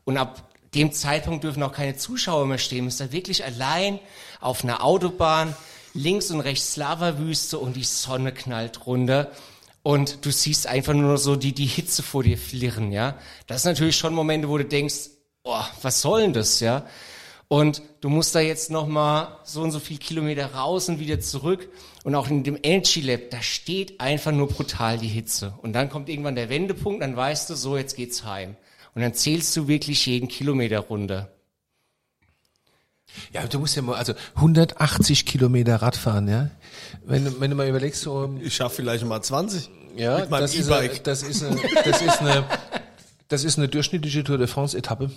Und ab dem Zeitpunkt dürfen auch keine Zuschauer mehr stehen. Man ist da wirklich allein auf einer Autobahn, links und rechts Slava-Wüste und die Sonne knallt runter. Und du siehst einfach nur so die, die Hitze vor dir flirren, ja. Das sind natürlich schon Momente, wo du denkst, oh, was soll denn das, ja? Und du musst da jetzt nochmal so und so viel Kilometer raus und wieder zurück. Und auch in dem Energy Lab, da steht einfach nur brutal die Hitze. Und dann kommt irgendwann der Wendepunkt, dann weißt du, so, jetzt geht's heim. Und dann zählst du wirklich jeden Kilometer runter. Ja, du musst ja mal, also 180 Kilometer Radfahren, ja. Wenn, du- wenn du mal überlegst, so, ich schaffe vielleicht mal 20 ja, mit meinem das ist, eine, E-Bike. das ist eine, das ist eine, das ist eine durchschnittliche Tour de France Etappe.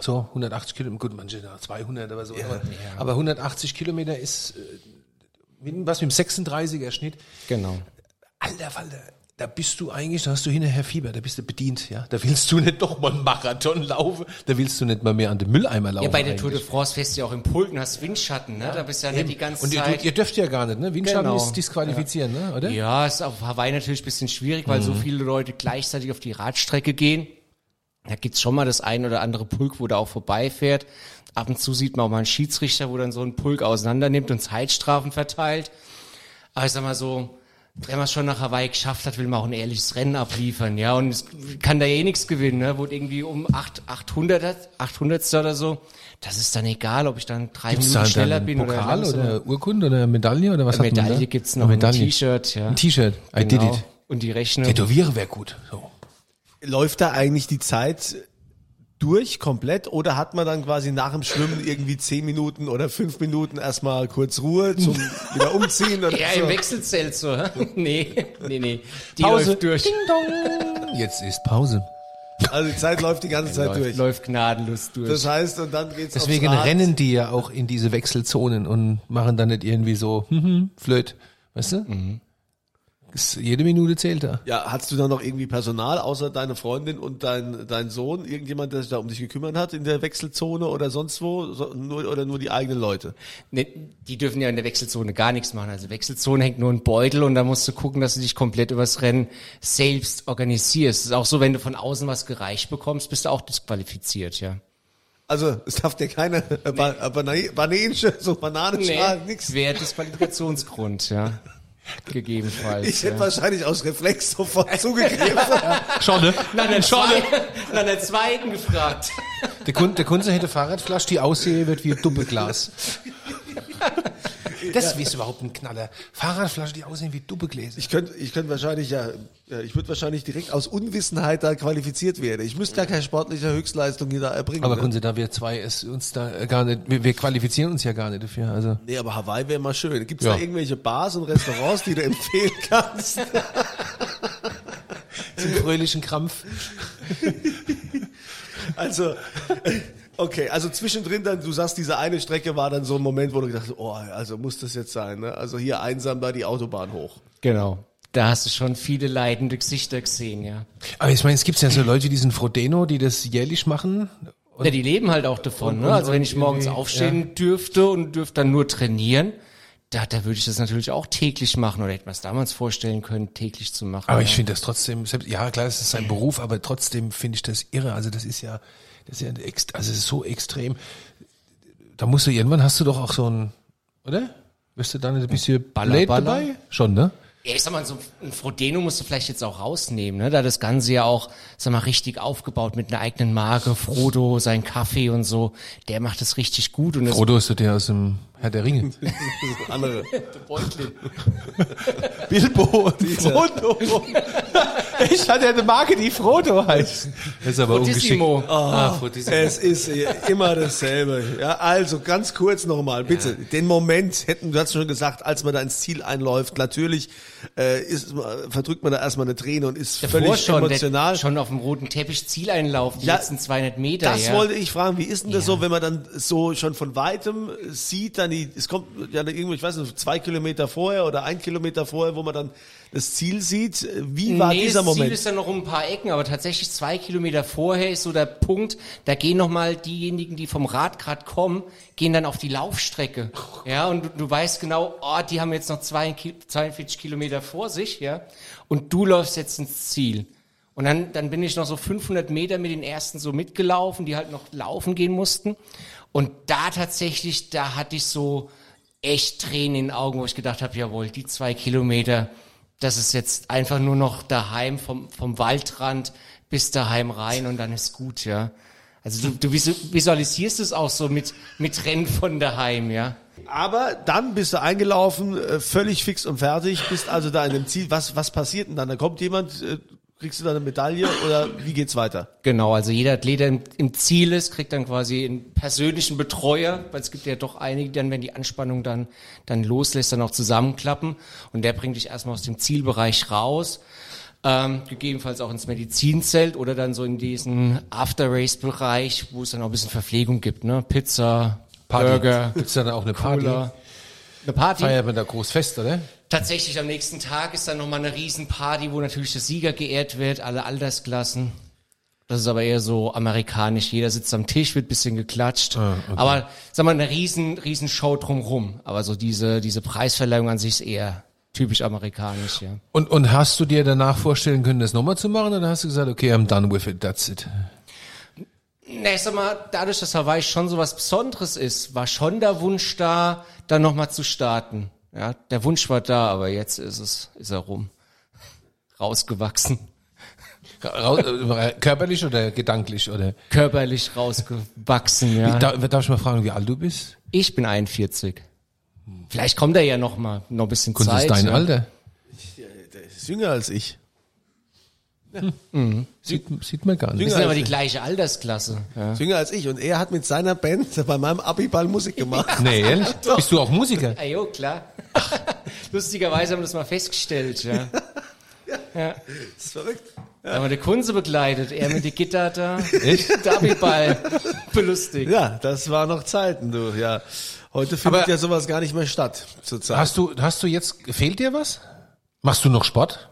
So, 180 Kilometer, gut, manche da 200 oder so. aber, aber 180 Kilometer ist, äh, was mit dem 36er Schnitt. Genau. Alter Falter, da bist du eigentlich, da hast du hinterher Fieber, da bist du bedient, ja. Da willst du nicht doch mal einen Marathon laufen, da willst du nicht mal mehr an den Mülleimer laufen. Ja, bei der Tour de. France fährst du ja auch im Pulk und hast Windschatten, ne? Da bist du ja nicht die ganze Und ihr, Zeit. ihr dürft ja gar nicht, ne? Windschatten Genau. ist disqualifizieren, ne? Oder? Ja, ist auf Hawaii natürlich ein bisschen schwierig, weil Mhm. so viele Leute gleichzeitig auf die Radstrecke gehen. Da gibt's schon mal das ein oder andere Pulk, wo da auch vorbeifährt. Ab und zu sieht man auch mal einen Schiedsrichter, wo dann so ein Pulk auseinander nimmt und Zeitstrafen verteilt. Aber ich sag mal so, wenn man es schon nach Hawaii geschafft hat, will man auch ein ehrliches Rennen abliefern, ja. Und es kann da eh nichts gewinnen, ne? Wurde irgendwie um 8, 800, 800 oder so. Das ist dann egal, ob ich dann drei Gibt's da Minuten schneller einen bin oder Pokal langsamer. oder Urkunde oder Medaille oder was hat man Medaille da? gibt's noch, Eine ein Medaille. T-Shirt, ja. Ein T-Shirt. I did Genau. it. Und die Rechnung. Tätowiere wäre gut. So. Läuft da eigentlich die Zeit durch komplett oder hat man dann quasi nach dem Schwimmen irgendwie 10 Minuten oder 5 Minuten erstmal kurz Ruhe zum wieder umziehen oder Ja, so? im Wechselzelt so. nee, nee, nee. Die Pause. läuft durch. Jetzt ist Pause. Also die Zeit läuft die ganze Zeit Läuft, durch. läuft gnadenlos durch. Das heißt, und dann geht's Deswegen aufs Rad. rennen die ja auch in diese Wechselzonen und machen dann nicht irgendwie so, hm, hm, flöt. Weißt du? Mhm. Ist, jede Minute zählt da. Ja, hast du da noch irgendwie Personal, außer deine Freundin und dein, dein Sohn? Irgendjemand, der sich da um dich gekümmert hat in der Wechselzone oder sonst wo? So, nur, oder nur die eigenen Leute? Nee, die dürfen ja in der Wechselzone gar nichts machen. Also Wechselzone hängt nur ein Beutel und da musst du gucken, dass du dich komplett übers Rennen selbst organisierst. Es ist auch so, wenn du von außen was gereicht bekommst, bist du auch disqualifiziert, ja. Also, es darf dir keine äh, ba äh, Bana- Bananenschale, so Bananenschalen, nix. Wäre Disqualifikationsgrund, ja. Gegebenenfalls. Ich hätte ja. wahrscheinlich aus Reflex sofort zugegriffen. Schon, ne? Nach einer, zwei, nach einer zweiten gefragt. Der Kunde, der Kunde hätte Fahrradflasche, die aussehen wird wie ein Doppelglas. Das ist überhaupt ein Knaller. Fahrradflasche, die aussehen wie Doppelgläser. Ich könnte, ich könnte wahrscheinlich ja, ich würde wahrscheinlich direkt aus Unwissenheit da qualifiziert werden. Ich müsste gar keine sportliche Höchstleistung hier da erbringen. Aber ne? Kunze, da wir zwei es uns da äh, gar nicht, wir, wir qualifizieren uns ja gar nicht dafür. Also Nee, aber Hawaii wäre mal schön. Gibt es Ja. da irgendwelche Bars und Restaurants, die du empfehlen kannst? zum fröhlichen Krampf. Also, okay, also zwischendrin dann, du sagst, diese eine Strecke war dann so ein Moment, wo du gedacht hast, oh, also muss das jetzt sein, ne? Also hier einsam da die Autobahn hoch. Genau. Da hast du schon viele leidende Gesichter gesehen, ja. Aber ich meine, es gibt ja so Leute, die sind Frodeno, die das jährlich machen. ja, die leben halt auch davon. und- ne? Also und wenn ich morgens aufstehen dürfte und dürfte dann nur trainieren, da, da würde ich das natürlich auch täglich machen oder hätte man es damals vorstellen können, täglich zu machen. Aber ja. ich finde das trotzdem, selbst, ja klar, es ist sein Beruf, aber trotzdem finde ich das irre. Also das ist ja, das ist ja also ist so extrem. Da musst du irgendwann hast du doch auch so ein, oder? Wirst du dann ein bisschen Baller, Baller? dabei? Schon, ne? Ja, ich sag mal, so ein Frodeno musst du vielleicht jetzt auch rausnehmen, ne? Da das Ganze ja auch, sag mal, richtig aufgebaut mit einer eigenen Marke, Frodo, sein Kaffee und so, der macht das richtig gut und das Frodo ist so der aus dem Herr der Ringe. Andere. Beutlin. Bilbo und Frodo. ich hatte eine Marke, die Frodo heißt. Das ist aber Fortissimo. ungeschickt. Ah, Fortissimo. Es ist immer dasselbe. Ja, also ganz kurz nochmal, bitte. Den Moment hätten, du hast schon gesagt, als man da ins Ziel einläuft, natürlich äh, ist, verdrückt man da erstmal eine Träne und ist Davor völlig schon, emotional. Der, schon auf dem roten Teppich Zieleinlauf, die Ja, letzten 200 Meter, Das ja. wollte ich fragen, wie ist denn das so, wenn man dann so schon von weitem sieht, dann die, es kommt ja irgendwo, ich weiß nicht, zwei Kilometer vorher oder ein Kilometer vorher, wo man dann das Ziel sieht. Wie war nee, dieser das Ziel Moment? ist ja noch um ein paar Ecken, aber tatsächlich zwei Kilometer vorher ist so der Punkt, da gehen nochmal diejenigen, die vom Rad grad kommen, gehen dann auf die Laufstrecke. Ja, und du, du weißt genau, oh, die haben jetzt noch zwei, Ki- 42 Kilometer vor sich, ja, und du läufst jetzt ins Ziel. Und dann, dann bin ich noch so 500 Meter mit den ersten so mitgelaufen, die halt noch laufen gehen mussten. Und da tatsächlich, da hatte ich so echt Tränen in den Augen, wo ich gedacht habe, jawohl, die zwei Kilometer, das ist jetzt einfach nur noch daheim vom, vom Waldrand bis daheim rein und dann ist gut, ja. Also du, du visu- visualisierst es auch so mit, mit Rennen von daheim, ja. Aber dann bist du eingelaufen, äh, völlig fix und fertig, bist also da in dem Ziel. Was, was passiert denn dann? Da kommt jemand, äh, kriegst du da eine Medaille oder wie geht's weiter? Genau, also jeder Athlet, der im, Ziel ist, kriegt dann quasi einen persönlichen Betreuer, weil es gibt ja doch einige, die dann, wenn die Anspannung dann, dann loslässt, dann auch zusammenklappen und der bringt dich erstmal aus dem Zielbereich raus. Ähm, gegebenenfalls auch ins Medizinzelt oder dann so in diesen After-Race-Bereich, wo es dann auch ein bisschen Verpflegung gibt, ne? Pizza, Burger, Gibt's da dann auch eine Party? Cola. Eine Party? Feiert man da groß fest, oder? Tatsächlich am nächsten Tag ist dann nochmal eine Riesenparty, wo natürlich der Sieger geehrt wird, alle Altersklassen. Das ist aber eher so amerikanisch. Jeder sitzt am Tisch, wird bisschen geklatscht. Aber sag mal, eine riesen, riesen Show drumrum. Aber so diese, diese Preisverleihung an sich ist eher typisch amerikanisch, ja. Und, und hast du dir danach vorstellen können, das nochmal zu machen, oder hast du gesagt, okay, I'm done with it, that's it? Ne, ich sag mal, dadurch, dass Hawaii schon so was Besonderes ist, war schon der Wunsch da, dann nochmal zu starten. Ja, der Wunsch war da, aber jetzt ist es, ist er rum. Rausgewachsen. Ra- äh, Körperlich oder gedanklich, oder? Körperlich rausgewachsen, ja. Da, darf ich mal fragen, wie alt du bist? Ich bin 41. Vielleicht kommt er ja noch mal, noch ein bisschen Und das Zeit. ist dein ja. Alter. Der ist jünger als ich. Sieht, sieht man gar Wir nicht. sind aber die gleiche Altersklasse. Ja. Jünger als ich. Und er hat mit seiner Band bei meinem Abiball Musik gemacht. Nee, ehrlich? Bist du auch Musiker? Ah, jo, klar. Lustigerweise haben wir das mal festgestellt, ja. Das ist verrückt. Da haben wir die Kunze begleitet, er mit der Gitter da, der Abiball belustigt. Ja, das war noch Zeiten, du. Ja. Heute findet Aber- ja sowas gar nicht mehr statt, zurzeit. Hast du, hast du jetzt, fehlt dir was? Machst du noch Sport?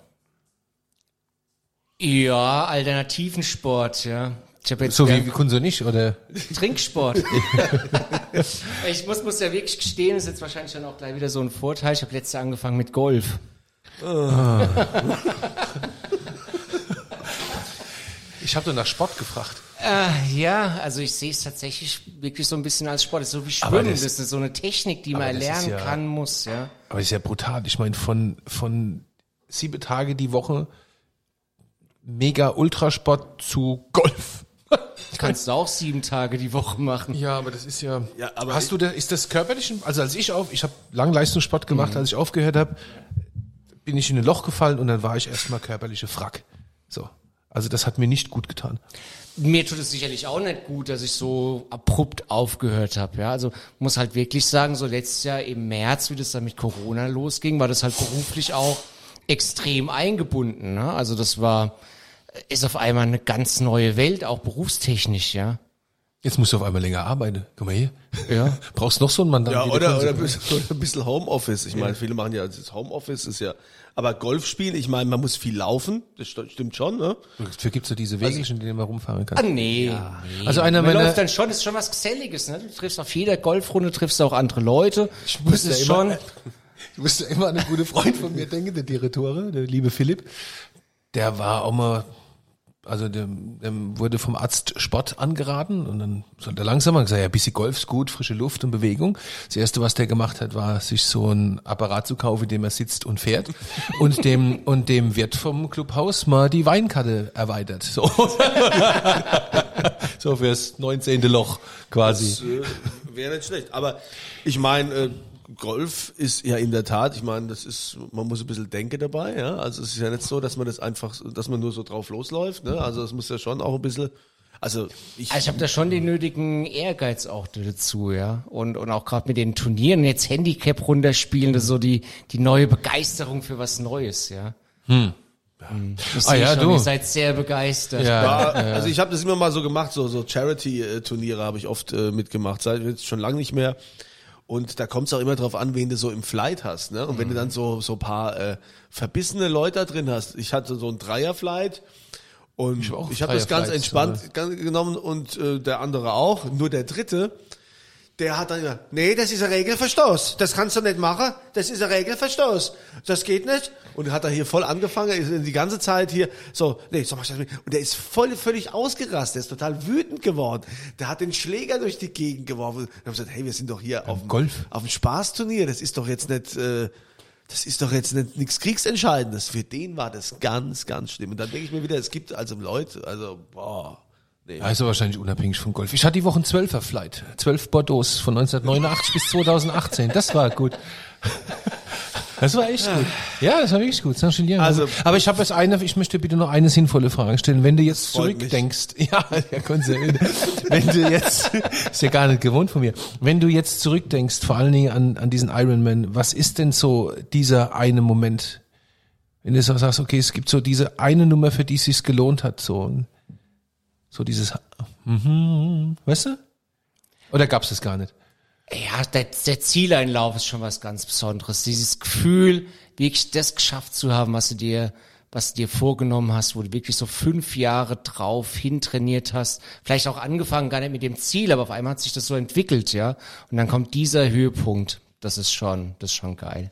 Ja, alternativen Sport, ja. Ich habe jetzt So wie Kunze nicht, oder? Trinksport. ich muss, muss ja wirklich gestehen, ist jetzt wahrscheinlich dann auch gleich wieder so ein Vorteil. Ich habe letztes Jahr angefangen mit Golf. Ich habe nach Sport gefragt. Äh, ja, also ich sehe es tatsächlich wirklich so ein bisschen als Sport. Das ist so wie Schwimmen. das- Das, ist so eine Technik, die man erlernen ja- kann, muss, ja. Aber das ist ja brutal. Ich meine, von, von sieben Tage die Woche mega Ultrasport zu Golf. Kannst du auch sieben Tage die Woche machen. Ja, aber das ist ja. Ja, aber hast du da, ist das körperlich? Also als ich auf, ich habe lang Leistungssport gemacht, als ich aufgehört habe, bin ich in ein Loch gefallen und dann war ich erstmal körperliche Frack. So. Also das hat mir nicht gut getan. Mir tut es sicherlich auch nicht gut, dass ich so abrupt aufgehört habe. Ja, also muss halt wirklich sagen, so letztes Jahr im März, wie das dann mit Corona losging, war das halt beruflich auch extrem eingebunden. Ne? Also das war ist auf einmal eine ganz neue Welt, auch berufstechnisch, ja. Jetzt musst du auf einmal länger arbeiten. Guck mal hier. Ja. Brauchst noch so einen Mann dann ja, oder, oder, ein bisschen- oder ein bisschen Homeoffice. Ich meine, viele machen ja das Homeoffice ist ja, aber Golf spielen, ich meine, man muss viel laufen, das st- stimmt schon, ne? Dafür gibt's ja diese Wägelchen, die man rumfahren kann. Ah, nee. nee. Also einer Man meiner- läuft dann schon, das ist schon was Geselliges, ne? Du triffst auf jeder Golfrunde, triffst du auch andere Leute. das muss ist ja schon, immer- Du musst ja immer an einen guten Freund von mir denken, der Direktore, der liebe Philipp. Der war auch mal, also dem, dem wurde vom Arzt Sport angeraten und dann sollte er langsamer und gesagt, ja, ein bisschen Golf ist gut, frische Luft und Bewegung. Das erste, was der gemacht hat, war, sich so ein Apparat zu kaufen, in dem er sitzt und fährt und dem, und dem Wirt vom Clubhaus mal die Weinkarte erweitert. So, so fürs 19. Loch quasi. äh, Wäre nicht schlecht. Aber ich meine, äh, Golf ist ja in der Tat, ich meine, das ist, man muss ein bisschen Denke dabei, ja. Also es ist ja nicht so, dass man das einfach, dass man nur so drauf losläuft, ne? Also es muss ja schon auch ein bisschen, also ich, Also ich habe da schon den nötigen Ehrgeiz auch dazu, ja. Und, und auch gerade mit den Turnieren jetzt Handicap runterspielen, das ist so die, die neue Begeisterung für was Neues, ja. Hm. Ich Ah ja, schon, du. ihr seid sehr begeistert. Ja, also ich habe das immer mal so gemacht, so, so Charity-Turniere habe ich oft äh, mitgemacht, seit jetzt schon lange nicht mehr. Und da kommt es auch immer drauf an, wen du so im Flight hast. Ne? Und wenn Mhm. du dann so so paar äh, verbissene Leute da drin hast. Ich hatte so ein Dreier-Flight und Ich hab habe das ganz entspannt gan- genommen und äh, der andere auch. Nur der dritte, der hat dann gesagt, nee, das ist ein Regelverstoß. Das kannst du nicht machen. Das ist ein Regelverstoß. Das geht nicht. Und hat er hier voll angefangen, ist die ganze Zeit hier so, nee, so mach ich das nicht. Und der ist voll, völlig ausgerastet, der ist total wütend geworden. Der hat den Schläger durch die Gegend geworfen. Und haben gesagt, hey, wir sind doch hier auf dem, Golf. auf dem Spaßturnier. Das ist doch jetzt nicht, äh, das ist doch jetzt nicht nichts Kriegsentscheidendes. Für den war das ganz, ganz schlimm. Und dann denke ich mir wieder, es gibt also Leute, also, boah. Nee. Also wahrscheinlich unabhängig vom Golf. Ich hatte die Woche einen 12er Flight. 12 Bordeaux von 1989 bis 2018. Das war gut. Das war echt gut. Ja, das war wirklich gut. Saint-Julien. Also- Aber ich habe jetzt eine, ich möchte bitte noch eine sinnvolle Frage stellen. Wenn du jetzt freut mich. zurückdenkst, ja, ja, Sie, wenn du jetzt, ist ja gar nicht gewohnt von mir, wenn du jetzt zurückdenkst, vor allen Dingen an, an diesen Ironman, was ist denn so dieser eine Moment, wenn du so sagst, okay, es gibt so diese eine Nummer, für die es sich gelohnt hat, so, so dieses, mhm, weißt du? Oder gab's das gar nicht? Ja, der, der Zieleinlauf ist schon was ganz Besonderes. Dieses Gefühl, wirklich das geschafft zu haben, was du dir, was du dir vorgenommen hast, wo du wirklich so fünf Jahre drauf hintrainiert hast. Vielleicht auch angefangen gar nicht mit dem Ziel, aber auf einmal hat sich das so entwickelt, ja. Und dann kommt dieser Höhepunkt. Das ist schon, das ist schon geil.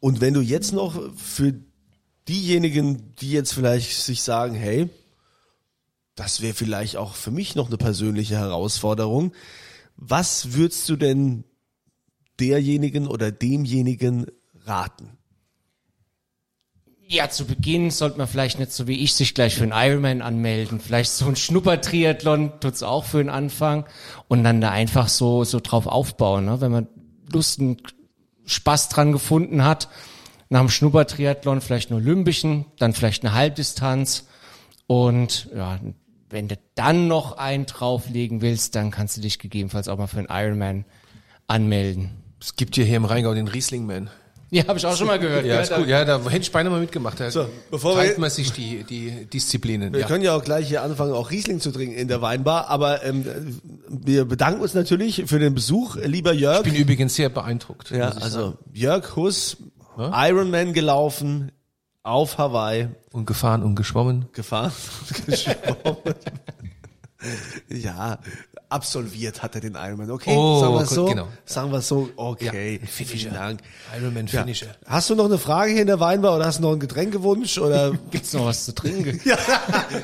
Und wenn du jetzt noch für diejenigen, die jetzt vielleicht sich sagen, hey, das wäre vielleicht auch für mich noch eine persönliche Herausforderung, was würdest du denn derjenigen oder demjenigen raten? Ja, zu Beginn sollte man vielleicht nicht so wie ich sich gleich für einen Ironman anmelden. Vielleicht so ein Schnuppertriathlon tut's auch für den Anfang und dann da einfach so so drauf aufbauen, ne? wenn man Lust und Spaß dran gefunden hat. Nach dem Schnuppertriathlon vielleicht nur Olympischen, dann vielleicht eine Halbdistanz und ja, wenn du dann noch einen drauflegen willst, dann kannst du dich gegebenenfalls auch mal für einen Ironman anmelden. Es gibt ja hier im Rheingau den Rieslingman. Ja, habe ich auch schon mal gehört. Ja, ist da- gut. Ja, da hätte ich beinahe mal mitgemacht. Da So, bevor wir- teilt man sich die, die Disziplinen. Wir Ja. können ja auch gleich hier anfangen, auch Riesling zu trinken in der Weinbar, aber ähm, wir bedanken uns natürlich für den Besuch, lieber Jörg. Ich bin übrigens sehr beeindruckt. ja, ich sagen. also Jörg Huss, Ironman gelaufen, auf Hawaii, Und gefahren und geschwommen. gefahren, geschwommen. ja, absolviert hat er den Ironman. Okay, Oh, sagen wir gut, so. genau. Sagen wir so. Okay, Ja, vielen Dank. Ironman Ja. Finisher. Hast du noch eine Frage hier in der Weinbar oder hast du noch einen Getränkewunsch oder? Gibt's noch was zu trinken? ja,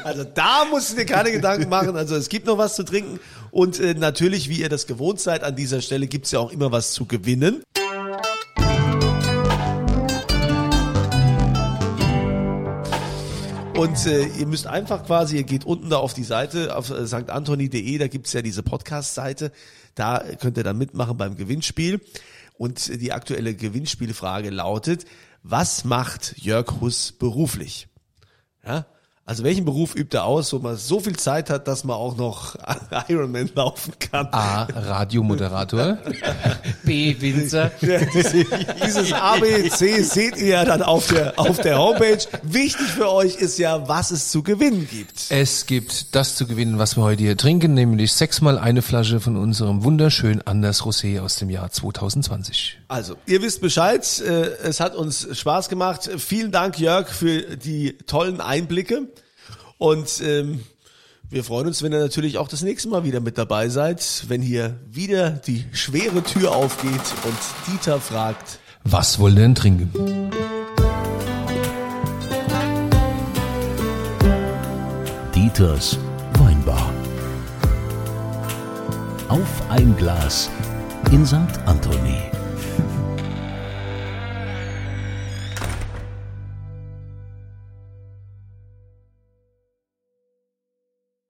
also da musst du dir keine Gedanken machen. Also es gibt noch was zu trinken und äh, natürlich, wie ihr das gewohnt seid, an dieser Stelle gibt's ja auch immer was zu gewinnen. Und äh, ihr müsst einfach quasi, ihr geht unten da auf die Seite, auf äh, stantoni.de, da gibt's ja diese Podcast-Seite. Da könnt ihr dann mitmachen beim Gewinnspiel. Und äh, die aktuelle Gewinnspielfrage lautet, was macht Jörg Huss beruflich? Ja? Also welchen Beruf übt er aus, wo man so viel Zeit hat, dass man auch noch Ironman laufen kann? A. Radiomoderator. B. Winzer. Dieses ABC seht ihr ja dann auf der, auf der Homepage. Wichtig für euch ist ja, was es zu gewinnen gibt. Es gibt das zu gewinnen, was wir heute hier trinken, nämlich sechsmal eine Flasche von unserem wunderschönen Anders Rosé aus dem Jahr 2020. Also, ihr wisst Bescheid. äh, Es hat uns Spaß gemacht. Vielen Dank, Jörg, für die tollen Einblicke. Und ähm, wir freuen uns, wenn ihr natürlich auch das nächste Mal wieder mit dabei seid, wenn hier wieder die schwere Tür aufgeht und Dieter fragt. Was wollt ihr denn trinken? Dieters Weinbar. Auf ein Glas in St. Anthony.